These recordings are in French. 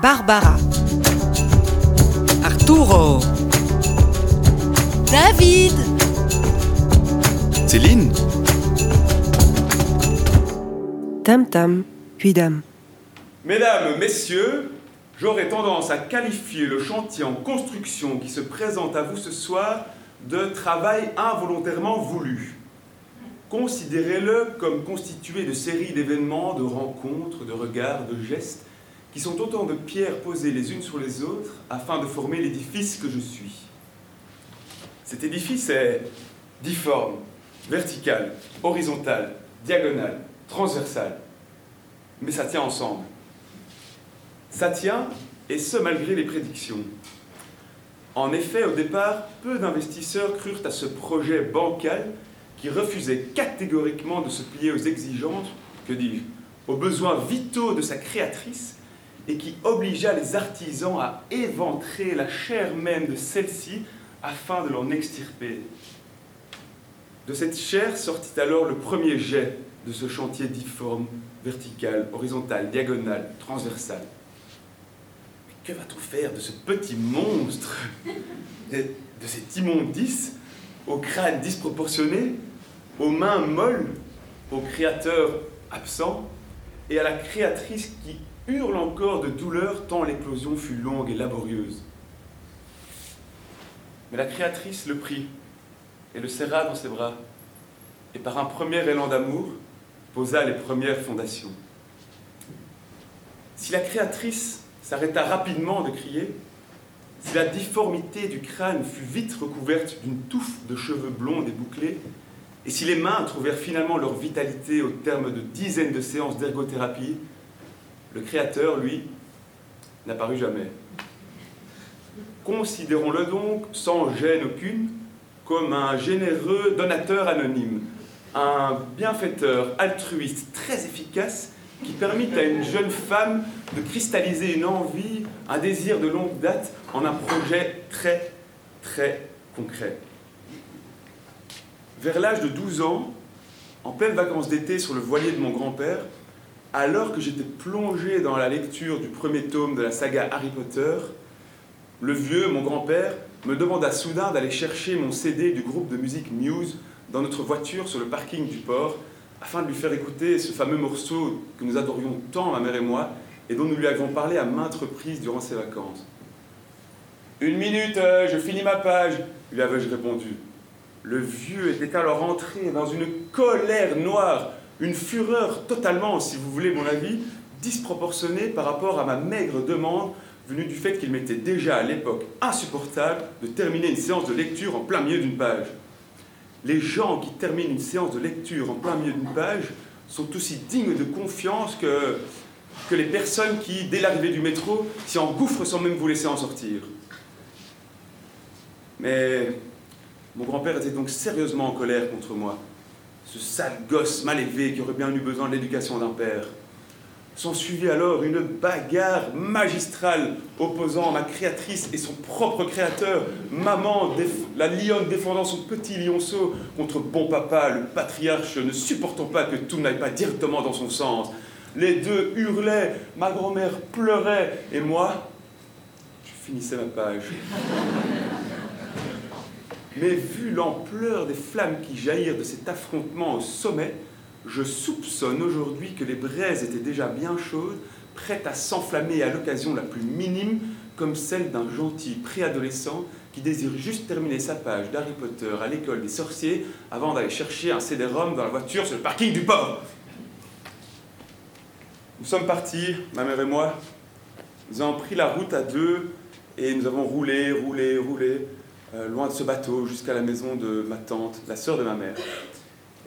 Barbara. Arturo. David. Céline Tam Tam, puis Dame. Mesdames, Messieurs, j'aurais tendance à qualifier le chantier en construction qui se présente à vous ce soir de travail involontairement voulu. Considérez-le comme constitué de séries d'événements, de rencontres, de regards, de gestes, qui sont autant de pierres posées les unes sur les autres afin de former l'édifice que je suis. Cet édifice est difforme, vertical, horizontal, diagonal, transversal, mais ça tient ensemble. Ça tient, et ce malgré les prédictions. En effet, au départ, peu d'investisseurs crurent à ce projet bancal qui refusait catégoriquement de se plier aux exigences, que dis-je, aux besoins vitaux de sa créatrice et qui obligea les artisans à éventrer la chair même de celle-ci afin de l'en extirper. De cette chair sortit alors le premier jet de ce chantier difforme, vertical, horizontal, diagonal, transversal. Mais que va-t-on faire de ce petit monstre, de, de cet immondice, au crâne disproportionné, aux mains molles, au créateur absent, et à la créatrice qui hurle encore de douleur tant l'éclosion fut longue et laborieuse. Mais la créatrice le prit et le serra dans ses bras, et par un premier élan d'amour, posa les premières fondations. Si la créatrice s'arrêta rapidement de crier, si la difformité du crâne fut vite recouverte d'une touffe de cheveux blonds et bouclés, et si les mains trouvèrent finalement leur vitalité au terme de dizaines de séances d'ergothérapie, le Créateur, lui, n'apparut jamais. Considérons-le donc, sans gêne aucune, comme un généreux donateur anonyme, un bienfaiteur altruiste très efficace qui permit à une jeune femme de cristalliser une envie, un désir de longue date en un projet très, très concret. Vers l'âge de 12 ans, en pleine vacances d'été sur le voilier de mon grand-père, alors que j'étais plongé dans la lecture du premier tome de la saga Harry Potter, le vieux, mon grand-père, me demanda soudain d'aller chercher mon CD du groupe de musique Muse dans notre voiture sur le parking du port, afin de lui faire écouter ce fameux morceau que nous adorions tant, ma mère et moi, et dont nous lui avions parlé à maintes reprises durant ses vacances. Une minute, euh, je finis ma page, lui avais-je répondu. Le vieux était alors entré dans une colère noire, une fureur totalement, si vous voulez mon avis, disproportionnée par rapport à ma maigre demande venue du fait qu'il m'était déjà à l'époque insupportable de terminer une séance de lecture en plein milieu d'une page. Les gens qui terminent une séance de lecture en plein milieu d'une page sont aussi dignes de confiance que, que les personnes qui, dès l'arrivée du métro, s'y engouffrent sans même vous laisser en sortir. Mais mon grand-père était donc sérieusement en colère contre moi. Ce sale gosse mal élevé qui aurait bien eu besoin de l'éducation d'un père. S'ensuivit alors une bagarre magistrale opposant ma créatrice et son propre créateur, maman, la lionne défendant son petit lionceau contre bon papa, le patriarche, ne supportant pas que tout n'aille pas directement dans son sens. Les deux hurlaient, ma grand-mère pleurait, et moi, je finissais ma page. Mais vu l'ampleur des flammes qui jaillirent de cet affrontement au sommet, je soupçonne aujourd'hui que les braises étaient déjà bien chaudes, prêtes à s'enflammer à l'occasion la plus minime, comme celle d'un gentil préadolescent qui désire juste terminer sa page d'Harry Potter à l'école des sorciers avant d'aller chercher un CD-ROM dans la voiture sur le parking du port. Nous sommes partis, ma mère et moi. Nous avons pris la route à deux et nous avons roulé, roulé, roulé, euh, loin de ce bateau, jusqu'à la maison de ma tante, la sœur de ma mère.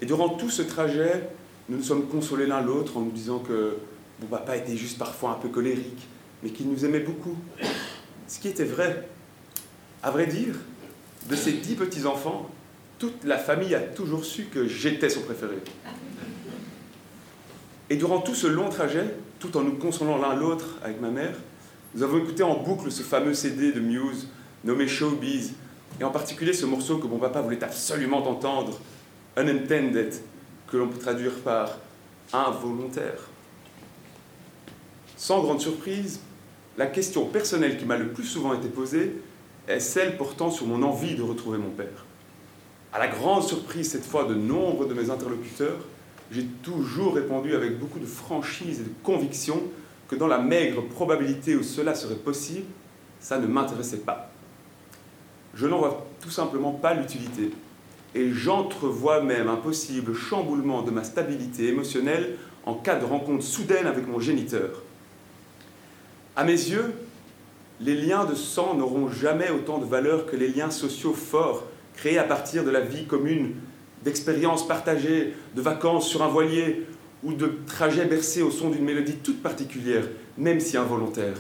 Et durant tout ce trajet, nous nous sommes consolés l'un l'autre en nous disant que mon papa était juste parfois un peu colérique, mais qu'il nous aimait beaucoup. Ce qui était vrai. À vrai dire, de ces dix petits-enfants, toute la famille a toujours su que j'étais son préféré. Et durant tout ce long trajet, tout en nous consolant l'un l'autre avec ma mère, nous avons écouté en boucle ce fameux CD de Muse nommé Showbiz, et en particulier ce morceau que mon papa voulait absolument entendre, Unintended, que l'on peut traduire par involontaire. Sans grande surprise, la question personnelle qui m'a le plus souvent été posée est celle portant sur mon envie de retrouver mon père. À la grande surprise cette fois de nombre de mes interlocuteurs, j'ai toujours répondu avec beaucoup de franchise et de conviction que dans la maigre probabilité où cela serait possible, ça ne m'intéressait pas. Je n'en vois tout simplement pas l'utilité. Et j'entrevois même un possible chamboulement de ma stabilité émotionnelle en cas de rencontre soudaine avec mon géniteur. À mes yeux, les liens de sang n'auront jamais autant de valeur que les liens sociaux forts créés à partir de la vie commune, d'expériences partagées, de vacances sur un voilier ou de trajets bercés au son d'une mélodie toute particulière, même si involontaire.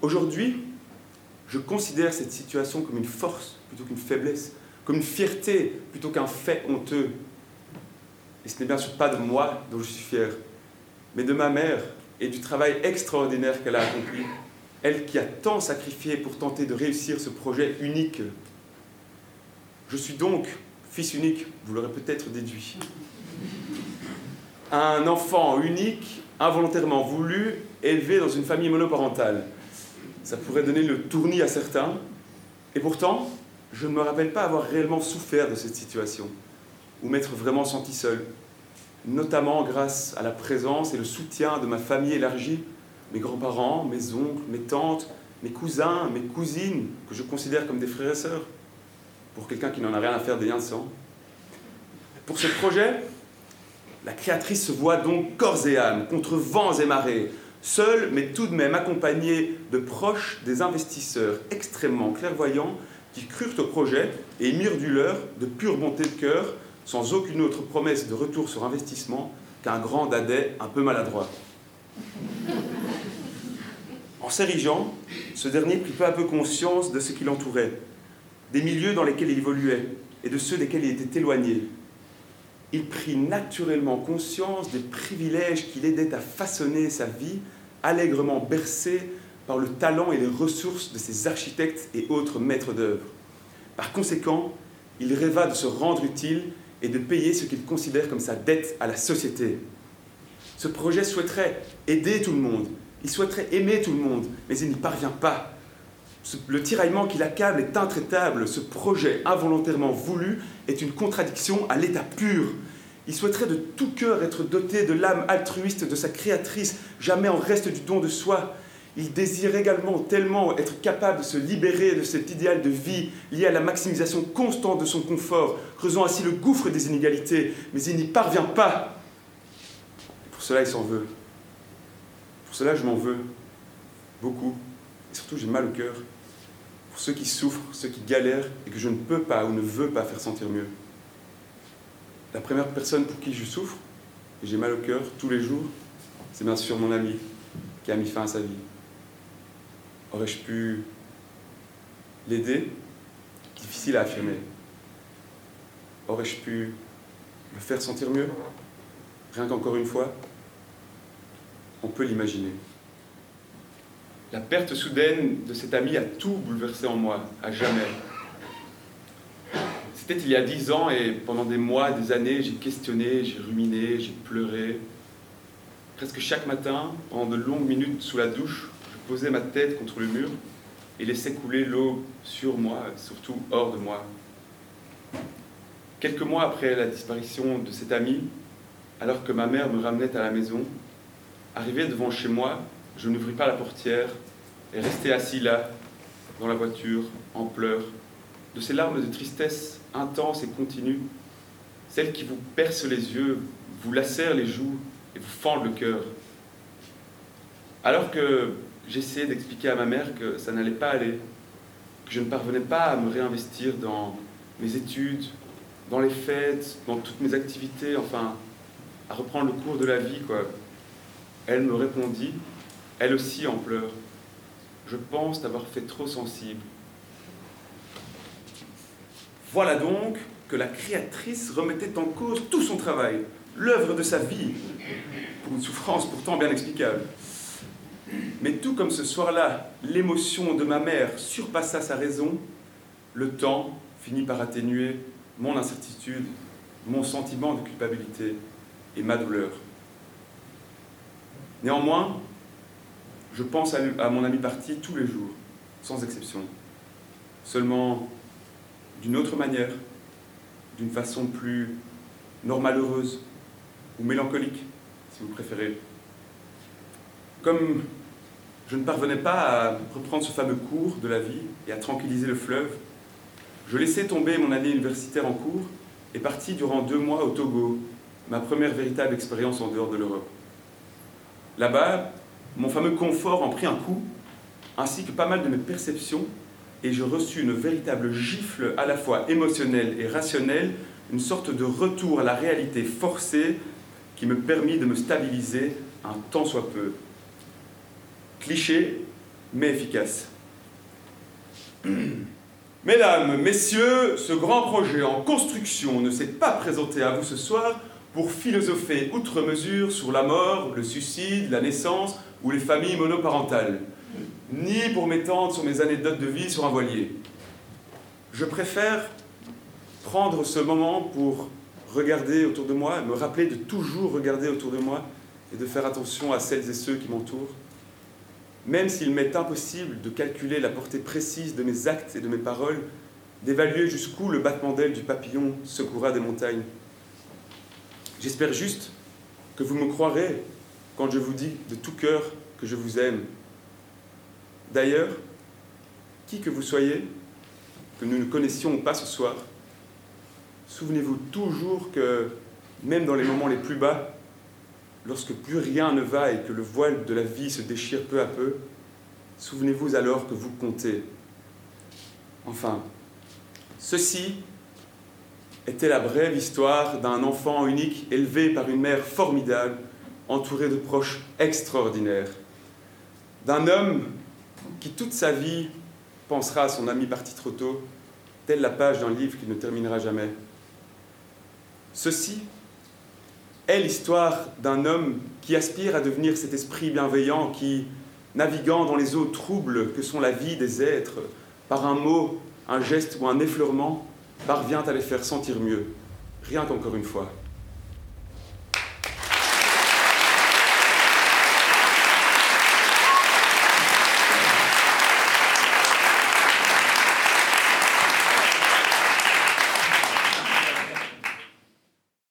Aujourd'hui, je considère cette situation comme une force plutôt qu'une faiblesse, comme une fierté plutôt qu'un fait honteux. Et ce n'est bien sûr pas de moi dont je suis fier, mais de ma mère et du travail extraordinaire qu'elle a accompli, elle qui a tant sacrifié pour tenter de réussir ce projet unique. Je suis donc fils unique, vous l'aurez peut-être déduit. Un enfant unique, involontairement voulu, élevé dans une famille monoparentale. Ça pourrait donner le tournis à certains. Et pourtant, je ne me rappelle pas avoir réellement souffert de cette situation, ou m'être vraiment senti seul, notamment grâce à la présence et le soutien de ma famille élargie, mes grands-parents, mes oncles, mes tantes, mes cousins, mes cousines, que je considère comme des frères et sœurs, pour quelqu'un qui n'en a rien à faire des liens de sang. Pour ce projet, la créatrice se voit donc corps et âme, contre vents et marées, seul, mais tout de même accompagné de proches des investisseurs extrêmement clairvoyants qui crurent au projet et mirent du leur de pure bonté de cœur, sans aucune autre promesse de retour sur investissement qu'un grand dadais un peu maladroit. En s'érigeant, ce dernier prit peu à peu conscience de ce qui l'entourait, des milieux dans lesquels il évoluait et de ceux desquels il était éloigné. Il prit naturellement conscience des privilèges qui l'aidaient à façonner sa vie allègrement bercé par le talent et les ressources de ses architectes et autres maîtres d'œuvre. Par conséquent, il rêva de se rendre utile et de payer ce qu'il considère comme sa dette à la société. Ce projet souhaiterait aider tout le monde, il souhaiterait aimer tout le monde, mais il n'y parvient pas. Le tiraillement qui l'accable est intraitable. Ce projet involontairement voulu est une contradiction à l'état pur. Il souhaiterait de tout cœur être doté de l'âme altruiste de sa créatrice, jamais en reste du don de soi. Il désire également tellement être capable de se libérer de cet idéal de vie lié à la maximisation constante de son confort, creusant ainsi le gouffre des inégalités, mais il n'y parvient pas. pour cela, il s'en veut. Pour cela, je m'en veux. Beaucoup. Et surtout, j'ai mal au cœur. Pour ceux qui souffrent, ceux qui galèrent et que je ne peux pas ou ne veux pas faire sentir mieux. La première personne pour qui je souffre, et j'ai mal au cœur tous les jours, c'est bien sûr mon ami qui a mis fin à sa vie. Aurais-je pu l'aider? Difficile à affirmer. Aurais-je pu le faire sentir mieux? Rien qu'encore une fois, on peut l'imaginer. La perte soudaine de cet ami a tout bouleversé en moi, à jamais. C'était il y a dix ans et pendant des mois, des années, j'ai questionné, j'ai ruminé, j'ai pleuré. Presque chaque matin, pendant de longues minutes sous la douche, je posais ma tête contre le mur et laissais couler l'eau sur moi, surtout hors de moi. Quelques mois après la disparition de cet ami, alors que ma mère me ramenait à la maison, arrivé devant chez moi, je n'ouvris pas la portière et restai assis là, dans la voiture, en pleurs, de ces larmes de tristesse intense et continue, celle qui vous perce les yeux, vous lacère les joues et vous fend le cœur. Alors que j'essayais d'expliquer à ma mère que ça n'allait pas aller, que je ne parvenais pas à me réinvestir dans mes études, dans les fêtes, dans toutes mes activités, enfin, à reprendre le cours de la vie, quoi. Elle me répondit, elle aussi en pleurs. Je pense t'avoir fait trop sensible. Voilà donc que la créatrice remettait en cause tout son travail, l'œuvre de sa vie, pour une souffrance pourtant bien explicable. Mais tout comme ce soir-là, l'émotion de ma mère surpassa sa raison, le temps finit par atténuer mon incertitude, mon sentiment de culpabilité et ma douleur. Néanmoins, Je pense à, mon ami parti tous les jours, sans exception. Seulement d'une autre manière, d'une façon plus normale, heureuse ou mélancolique, si vous préférez. Comme je ne parvenais pas à reprendre ce fameux cours de la vie et à tranquilliser le fleuve, je laissais tomber mon année universitaire en cours et partis durant deux mois au Togo, ma première véritable expérience en dehors de l'Europe. Là-bas, mon fameux confort en prit un coup, ainsi que pas mal de mes perceptions, et je reçus une véritable gifle à la fois émotionnelle et rationnelle, une sorte de retour à la réalité forcée qui me permit de me stabiliser un tant soit peu. Cliché, mais efficace. Mesdames, Messieurs, ce grand projet en construction ne s'est pas présenté à vous ce soir pour philosopher outre mesure sur la mort, le suicide, la naissance ou les familles monoparentales, ni pour m'étendre sur mes anecdotes de vie sur un voilier. Je préfère prendre ce moment pour regarder autour de moi, me rappeler de toujours regarder autour de moi et de faire attention à celles et ceux qui m'entourent, même s'il m'est impossible de calculer la portée précise de mes actes et de mes paroles, d'évaluer jusqu'où le battement d'aile du papillon secourra des montagnes. J'espère juste que vous me croirez quand je vous dis de tout cœur que je vous aime. D'ailleurs, qui que vous soyez, que nous ne connaissions pas ce soir, souvenez-vous toujours que même dans les moments les plus bas, lorsque plus rien ne va et que le voile de la vie se déchire peu à peu, souvenez-vous alors que vous comptez. Enfin, ceci était la brève histoire d'un enfant unique élevé par une mère formidable, entouré de proches extraordinaires, d'un homme qui toute sa vie pensera à son ami parti trop tôt, telle la page d'un livre qui ne terminera jamais. Ceci est l'histoire d'un homme qui aspire à devenir cet esprit bienveillant qui, naviguant dans les eaux troubles que sont la vie des êtres, par un mot, un geste ou un effleurement, parvient à les faire sentir mieux. Rien qu'encore une fois.